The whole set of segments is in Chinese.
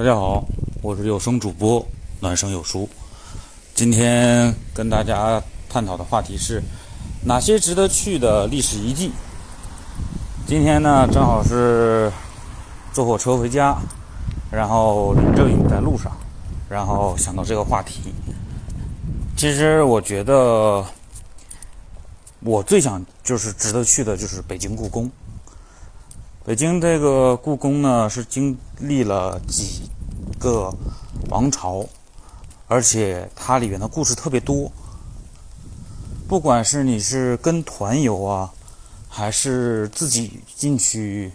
大家好，我是有声主播暖声有书。今天跟大家探讨的话题是哪些值得去的历史遗迹。今天呢，正好是坐火车回家，然后淋着雨在路上，然后想到这个话题。其实我觉得，我最想就是值得去的就是北京故宫。北京这个故宫呢，是经历了几个王朝，而且它里面的故事特别多。不管是你是跟团游啊，还是自己进去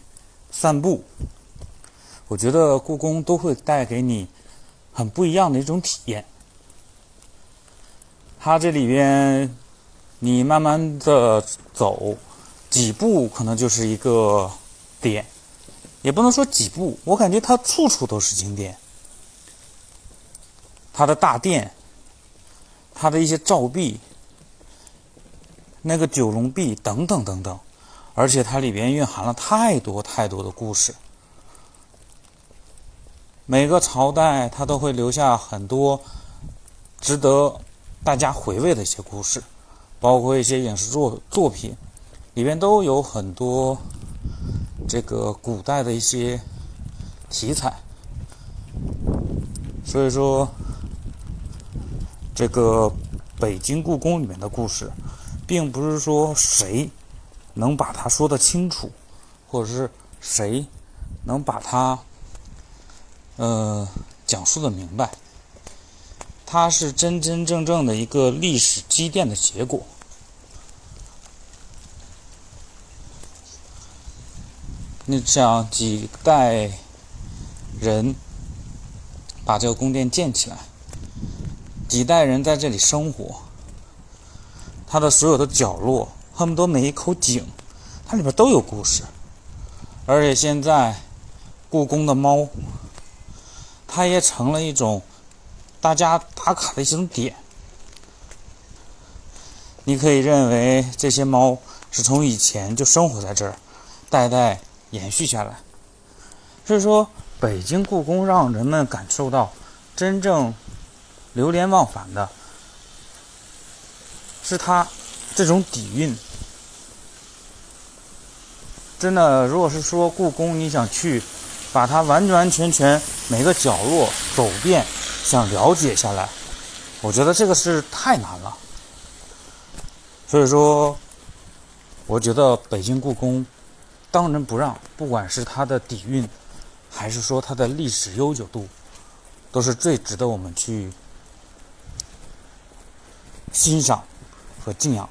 散步，我觉得故宫都会带给你很不一样的一种体验。它这里边，你慢慢的走几步，可能就是一个。点，也不能说几步，我感觉它处处都是景点。它的大殿，它的一些照壁，那个九龙壁等等等等，而且它里边蕴含了太多太多的故事。每个朝代它都会留下很多值得大家回味的一些故事，包括一些影视作作品，里边都有很多。这个古代的一些题材，所以说，这个北京故宫里面的故事，并不是说谁能把它说得清楚，或者是谁能把它呃讲述的明白，它是真真正正的一个历史积淀的结果。你想几代人把这个宫殿建起来，几代人在这里生活，它的所有的角落，恨不得每一口井，它里边都有故事。而且现在，故宫的猫，它也成了一种大家打卡的一种点。你可以认为这些猫是从以前就生活在这儿，代代。延续下来，所以说北京故宫让人们感受到真正流连忘返的，是它这种底蕴。真的，如果是说故宫你想去，把它完完全全每个角落走遍，想了解下来，我觉得这个是太难了。所以说，我觉得北京故宫。当仁不让，不管是它的底蕴，还是说它的历史悠久度，都是最值得我们去欣赏和敬仰。